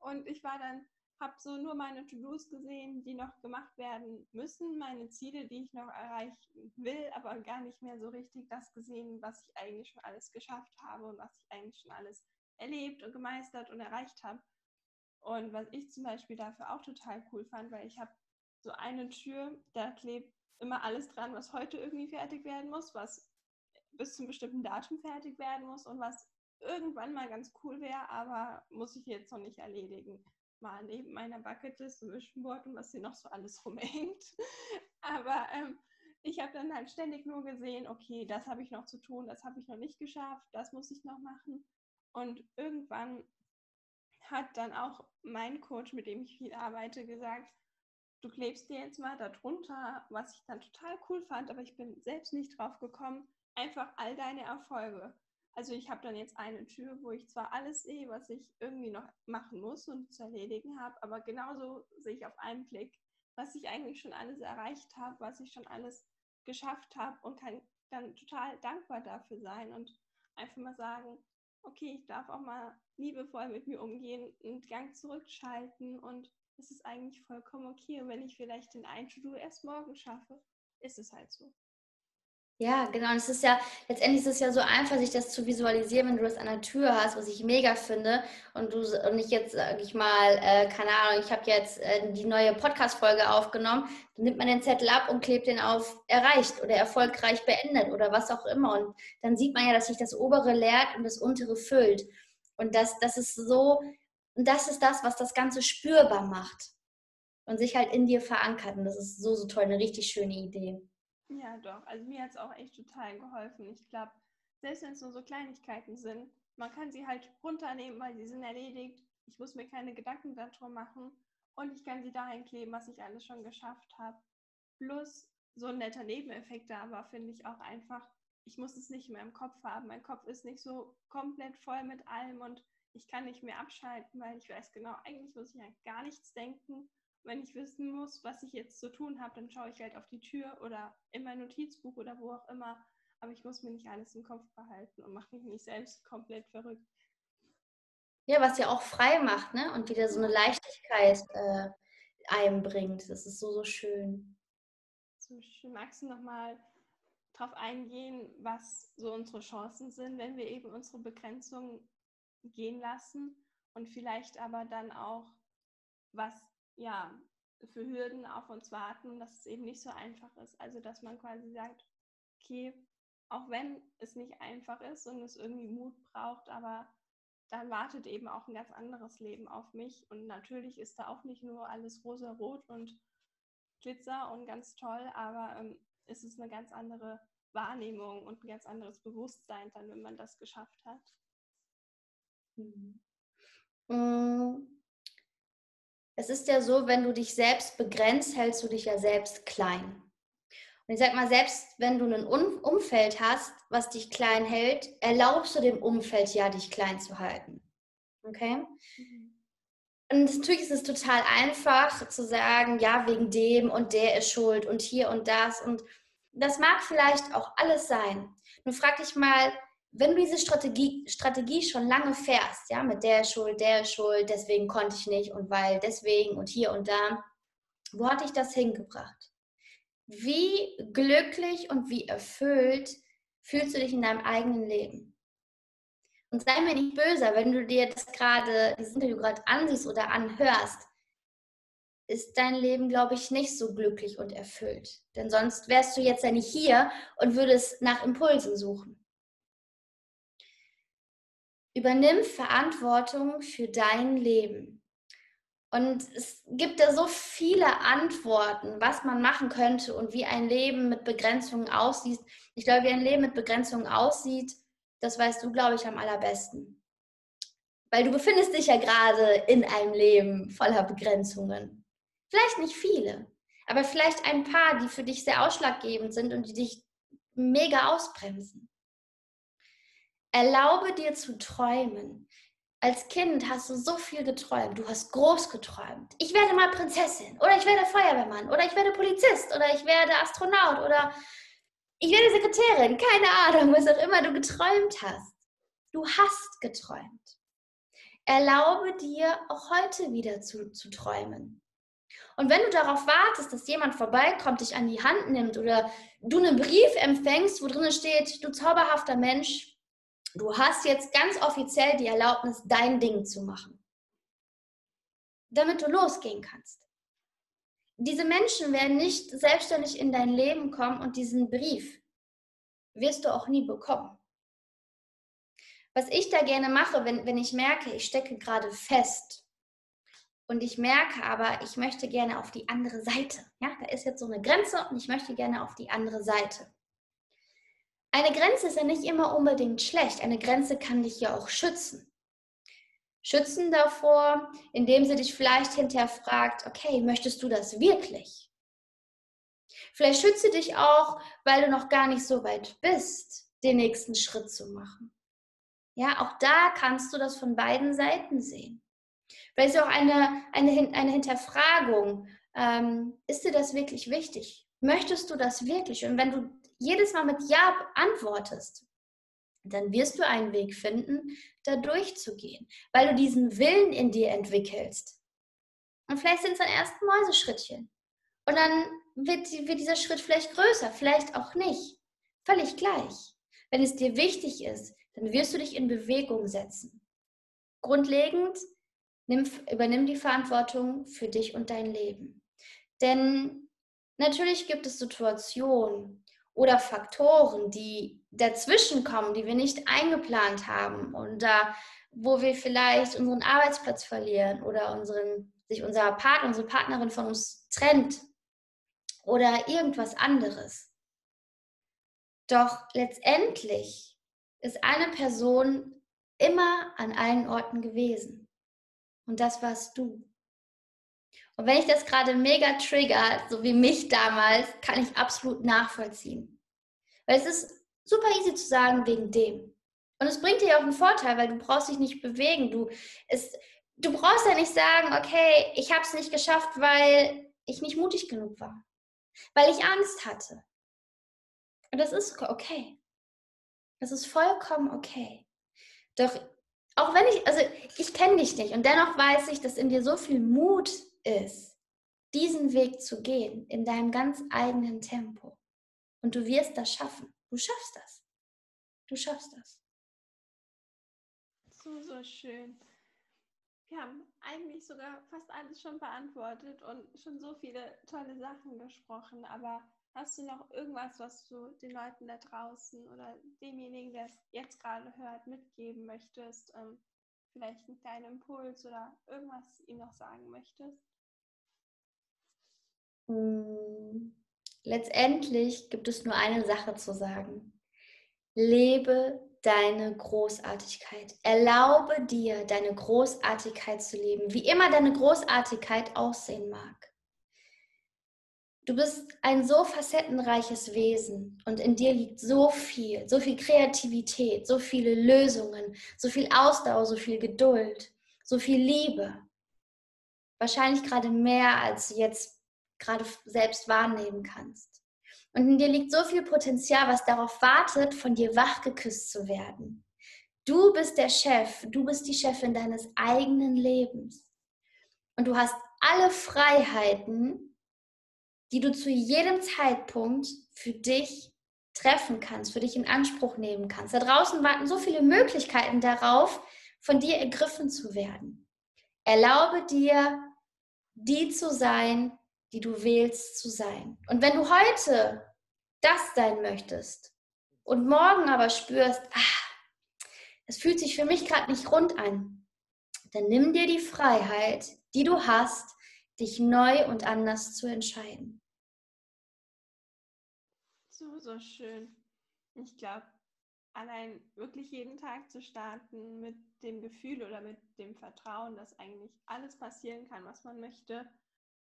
Und ich war dann habe so nur meine To-Dos gesehen, die noch gemacht werden müssen, meine Ziele, die ich noch erreichen will, aber gar nicht mehr so richtig das gesehen, was ich eigentlich schon alles geschafft habe und was ich eigentlich schon alles erlebt und gemeistert und erreicht habe. Und was ich zum Beispiel dafür auch total cool fand, weil ich habe so eine Tür, da klebt immer alles dran, was heute irgendwie fertig werden muss, was bis zum bestimmten Datum fertig werden muss und was irgendwann mal ganz cool wäre, aber muss ich jetzt noch nicht erledigen mal neben meiner Bucketlist und Wischenboard und was hier noch so alles rumhängt. Aber ähm, ich habe dann halt ständig nur gesehen, okay, das habe ich noch zu tun, das habe ich noch nicht geschafft, das muss ich noch machen. Und irgendwann hat dann auch mein Coach, mit dem ich viel arbeite, gesagt, du klebst dir jetzt mal darunter, was ich dann total cool fand, aber ich bin selbst nicht drauf gekommen, einfach all deine Erfolge. Also ich habe dann jetzt eine Tür, wo ich zwar alles sehe, was ich irgendwie noch machen muss und zu erledigen habe, aber genauso sehe ich auf einen Blick, was ich eigentlich schon alles erreicht habe, was ich schon alles geschafft habe und kann dann total dankbar dafür sein und einfach mal sagen, okay, ich darf auch mal liebevoll mit mir umgehen, einen Gang zurückschalten und es ist eigentlich vollkommen okay. Und wenn ich vielleicht den einen To-Do erst morgen schaffe, ist es halt so. Ja, genau. Und es ist ja, letztendlich ist es ja so einfach, sich das zu visualisieren, wenn du das an der Tür hast, was ich mega finde. Und du und ich jetzt, sag ich mal, äh, keine Ahnung, ich habe jetzt äh, die neue Podcast-Folge aufgenommen, dann nimmt man den Zettel ab und klebt den auf erreicht oder erfolgreich beendet oder was auch immer. Und dann sieht man ja, dass sich das obere leert und das untere füllt. Und das, das ist so, und das ist das, was das Ganze spürbar macht und sich halt in dir verankert. Und das ist so, so toll, eine richtig schöne Idee. Ja, doch. Also mir hat es auch echt total geholfen. Ich glaube, selbst wenn es nur so Kleinigkeiten sind, man kann sie halt runternehmen, weil sie sind erledigt. Ich muss mir keine Gedanken darum machen und ich kann sie dahin kleben, was ich alles schon geschafft habe. Plus so ein netter Nebeneffekt da aber finde ich auch einfach, ich muss es nicht mehr im Kopf haben. Mein Kopf ist nicht so komplett voll mit allem und ich kann nicht mehr abschalten, weil ich weiß genau, eigentlich muss ich an gar nichts denken wenn ich wissen muss, was ich jetzt zu tun habe, dann schaue ich halt auf die Tür oder in mein Notizbuch oder wo auch immer. Aber ich muss mir nicht alles im Kopf behalten und mache mich nicht selbst komplett verrückt. Ja, was ja auch frei macht, ne? Und wieder so eine Leichtigkeit äh, einbringt. Das ist so, so schön. So schön. Magst du nochmal darauf eingehen, was so unsere Chancen sind, wenn wir eben unsere Begrenzung gehen lassen und vielleicht aber dann auch, was ja, für Hürden auf uns warten, dass es eben nicht so einfach ist. Also, dass man quasi sagt, okay, auch wenn es nicht einfach ist und es irgendwie Mut braucht, aber dann wartet eben auch ein ganz anderes Leben auf mich. Und natürlich ist da auch nicht nur alles rosa-rot und Glitzer und ganz toll, aber ähm, es ist eine ganz andere Wahrnehmung und ein ganz anderes Bewusstsein dann, wenn man das geschafft hat. Mhm. Es ist ja so, wenn du dich selbst begrenzt, hältst du dich ja selbst klein. Und ich sag mal, selbst wenn du ein Umfeld hast, was dich klein hält, erlaubst du dem Umfeld ja, dich klein zu halten. Okay? Und natürlich ist es total einfach zu sagen, ja, wegen dem und der ist schuld und hier und das. Und das mag vielleicht auch alles sein. Nun frag dich mal, wenn du diese Strategie, Strategie schon lange fährst, ja, mit der Schuld, der Schuld, deswegen konnte ich nicht und weil deswegen und hier und da, wo hat dich das hingebracht? Wie glücklich und wie erfüllt fühlst du dich in deinem eigenen Leben? Und sei mir nicht böse, wenn du dir das gerade, dieses Interview gerade ansiehst oder anhörst, ist dein Leben, glaube ich, nicht so glücklich und erfüllt. Denn sonst wärst du jetzt ja nicht hier und würdest nach Impulsen suchen. Übernimm Verantwortung für dein Leben. Und es gibt da so viele Antworten, was man machen könnte und wie ein Leben mit Begrenzungen aussieht. Ich glaube, wie ein Leben mit Begrenzungen aussieht, das weißt du, glaube ich, am allerbesten. Weil du befindest dich ja gerade in einem Leben voller Begrenzungen. Vielleicht nicht viele, aber vielleicht ein paar, die für dich sehr ausschlaggebend sind und die dich mega ausbremsen. Erlaube dir zu träumen. Als Kind hast du so viel geträumt. Du hast groß geträumt. Ich werde mal Prinzessin oder ich werde Feuerwehrmann oder ich werde Polizist oder ich werde Astronaut oder ich werde Sekretärin. Keine Ahnung, was auch immer du geträumt hast. Du hast geträumt. Erlaube dir auch heute wieder zu, zu träumen. Und wenn du darauf wartest, dass jemand vorbeikommt, dich an die Hand nimmt oder du einen Brief empfängst, wo drin steht, du zauberhafter Mensch, Du hast jetzt ganz offiziell die Erlaubnis, dein Ding zu machen, damit du losgehen kannst. Diese Menschen werden nicht selbstständig in dein Leben kommen und diesen Brief wirst du auch nie bekommen. Was ich da gerne mache, wenn, wenn ich merke, ich stecke gerade fest und ich merke aber, ich möchte gerne auf die andere Seite. Ja, da ist jetzt so eine Grenze und ich möchte gerne auf die andere Seite. Eine Grenze ist ja nicht immer unbedingt schlecht. Eine Grenze kann dich ja auch schützen. Schützen davor, indem sie dich vielleicht hinterher fragt, okay, möchtest du das wirklich? Vielleicht schütze dich auch, weil du noch gar nicht so weit bist, den nächsten Schritt zu machen. Ja, auch da kannst du das von beiden Seiten sehen. Vielleicht ist auch eine, eine, eine Hinterfragung, ähm, ist dir das wirklich wichtig? Möchtest du das wirklich? Und wenn du jedes Mal mit Ja antwortest, dann wirst du einen Weg finden, da durchzugehen, weil du diesen Willen in dir entwickelst. Und vielleicht sind es dann erst Mäuseschrittchen. Und dann wird, wird dieser Schritt vielleicht größer, vielleicht auch nicht. Völlig gleich. Wenn es dir wichtig ist, dann wirst du dich in Bewegung setzen. Grundlegend nimm, übernimm die Verantwortung für dich und dein Leben. Denn natürlich gibt es Situationen, oder Faktoren, die dazwischen kommen, die wir nicht eingeplant haben und da, wo wir vielleicht unseren Arbeitsplatz verlieren oder unseren, sich unser Partner, unsere Partnerin von uns trennt oder irgendwas anderes. Doch letztendlich ist eine Person immer an allen Orten gewesen. Und das warst du. Und wenn ich das gerade mega trigger, so wie mich damals, kann ich absolut nachvollziehen. Weil es ist super easy zu sagen, wegen dem. Und es bringt dir auch einen Vorteil, weil du brauchst dich nicht bewegen. Du, es, du brauchst ja nicht sagen, okay, ich habe es nicht geschafft, weil ich nicht mutig genug war. Weil ich Angst hatte. Und das ist okay. Das ist vollkommen okay. Doch auch wenn ich, also ich kenne dich nicht und dennoch weiß ich, dass in dir so viel Mut ist, diesen Weg zu gehen in deinem ganz eigenen Tempo. Und du wirst das schaffen. Du schaffst das. Du schaffst das. So, so schön. Wir haben eigentlich sogar fast alles schon beantwortet und schon so viele tolle Sachen gesprochen. Aber hast du noch irgendwas, was du den Leuten da draußen oder demjenigen, der es jetzt gerade hört, mitgeben möchtest? Ähm, vielleicht einen kleinen Impuls oder irgendwas ihm noch sagen möchtest? Hm, letztendlich gibt es nur eine Sache zu sagen. Lebe deine Großartigkeit. Erlaube dir, deine Großartigkeit zu leben, wie immer deine Großartigkeit aussehen mag. Du bist ein so facettenreiches Wesen und in dir liegt so viel, so viel Kreativität, so viele Lösungen, so viel Ausdauer, so viel Geduld, so viel Liebe. Wahrscheinlich gerade mehr, als jetzt gerade selbst wahrnehmen kannst. Und in dir liegt so viel Potenzial, was darauf wartet, von dir wachgeküsst zu werden. Du bist der Chef, du bist die Chefin deines eigenen Lebens. Und du hast alle Freiheiten, die du zu jedem Zeitpunkt für dich treffen kannst, für dich in Anspruch nehmen kannst. Da draußen warten so viele Möglichkeiten darauf, von dir ergriffen zu werden. Erlaube dir, die zu sein, die du wählst zu sein. Und wenn du heute das sein möchtest und morgen aber spürst, ah, es fühlt sich für mich gerade nicht rund an, dann nimm dir die Freiheit, die du hast, dich neu und anders zu entscheiden. So, so schön. Ich glaube, allein wirklich jeden Tag zu starten mit dem Gefühl oder mit dem Vertrauen, dass eigentlich alles passieren kann, was man möchte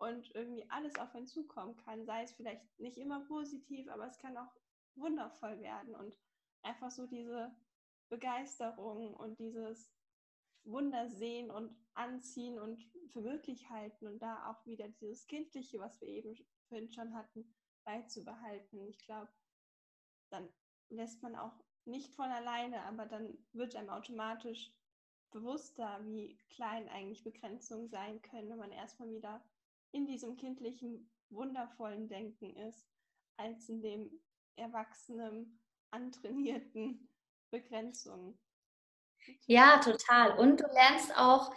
und irgendwie alles auf einen zukommen kann, sei es vielleicht nicht immer positiv, aber es kann auch wundervoll werden und einfach so diese Begeisterung und dieses Wundersehen und Anziehen und für möglich halten und da auch wieder dieses Kindliche, was wir eben vorhin schon hatten, beizubehalten. Ich glaube, dann lässt man auch nicht von alleine, aber dann wird einem automatisch bewusster, wie klein eigentlich Begrenzungen sein können, wenn man erstmal wieder in diesem kindlichen, wundervollen Denken ist, als in dem erwachsenen, antrainierten Begrenzungen. Ja, total. Und du lernst auch,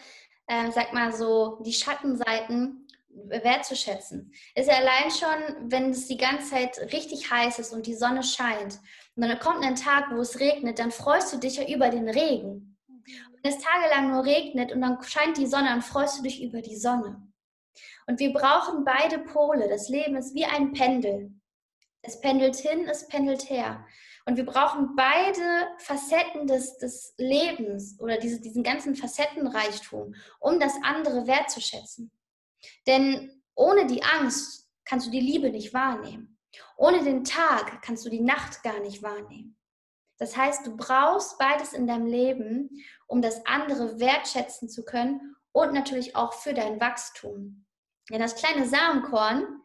äh, sag mal so, die Schattenseiten wertzuschätzen. Ist ja allein schon, wenn es die ganze Zeit richtig heiß ist und die Sonne scheint und dann kommt ein Tag, wo es regnet, dann freust du dich ja über den Regen. Mhm. Wenn es tagelang nur regnet und dann scheint die Sonne, dann freust du dich über die Sonne. Und wir brauchen beide Pole. Das Leben ist wie ein Pendel. Es pendelt hin, es pendelt her. Und wir brauchen beide Facetten des, des Lebens oder diese, diesen ganzen Facettenreichtum, um das andere wertzuschätzen. Denn ohne die Angst kannst du die Liebe nicht wahrnehmen. Ohne den Tag kannst du die Nacht gar nicht wahrnehmen. Das heißt, du brauchst beides in deinem Leben, um das andere wertschätzen zu können und natürlich auch für dein Wachstum. Denn das kleine Samenkorn,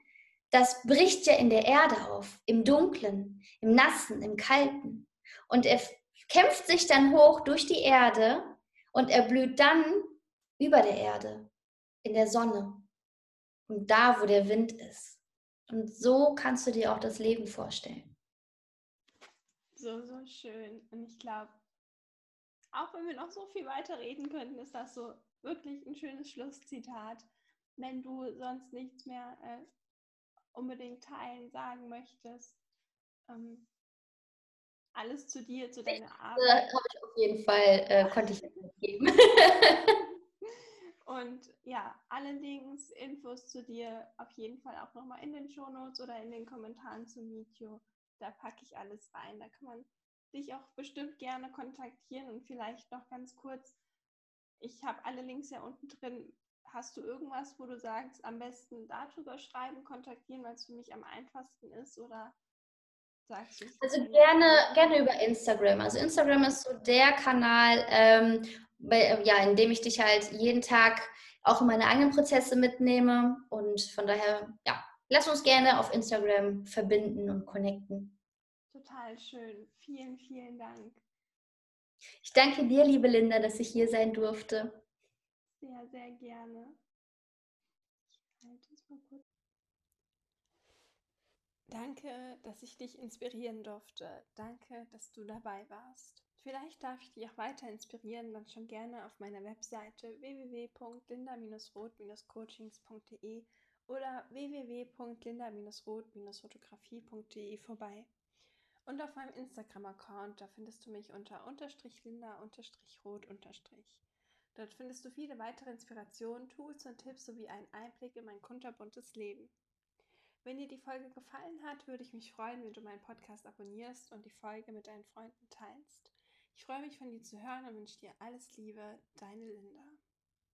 das bricht ja in der Erde auf, im Dunklen, im Nassen, im Kalten. Und er kämpft sich dann hoch durch die Erde und er blüht dann über der Erde, in der Sonne und da, wo der Wind ist. Und so kannst du dir auch das Leben vorstellen. So, so schön. Und ich glaube, auch wenn wir noch so viel weiter reden könnten, ist das so wirklich ein schönes Schlusszitat. Wenn du sonst nichts mehr äh, unbedingt teilen, sagen möchtest, ähm, alles zu dir, zu deiner Arbeit. Das habe ich auf jeden Fall, äh, konnte ich mitgeben. Und ja, alle Links, Infos zu dir auf jeden Fall auch nochmal in den Shownotes oder in den Kommentaren zum Video. Da packe ich alles rein. Da kann man dich auch bestimmt gerne kontaktieren und vielleicht noch ganz kurz. Ich habe alle Links ja unten drin. Hast du irgendwas, wo du sagst, am besten darüber schreiben, kontaktieren, weil es für mich am einfachsten ist? Oder sagst du Also gerne, gerne über Instagram. Also Instagram ist so der Kanal, ähm, bei, ja, indem ich dich halt jeden Tag auch in meine eigenen Prozesse mitnehme. Und von daher, ja, lass uns gerne auf Instagram verbinden und connecten. Total schön. Vielen, vielen Dank. Ich danke dir, liebe Linda, dass ich hier sein durfte. Sehr, sehr gerne. Ich halte es mal kurz. Danke, dass ich dich inspirieren durfte. Danke, dass du dabei warst. Vielleicht darf ich dich auch weiter inspirieren, dann schon gerne auf meiner Webseite www.linda-roth-coachings.de oder www.linda-roth-fotografie.de vorbei. Und auf meinem Instagram-Account, da findest du mich unter unterstrich linda unterstrich rot unterstrich. Dort findest du viele weitere Inspirationen, Tools und Tipps sowie einen Einblick in mein kunterbuntes Leben. Wenn dir die Folge gefallen hat, würde ich mich freuen, wenn du meinen Podcast abonnierst und die Folge mit deinen Freunden teilst. Ich freue mich von dir zu hören und wünsche dir alles Liebe, deine Linda.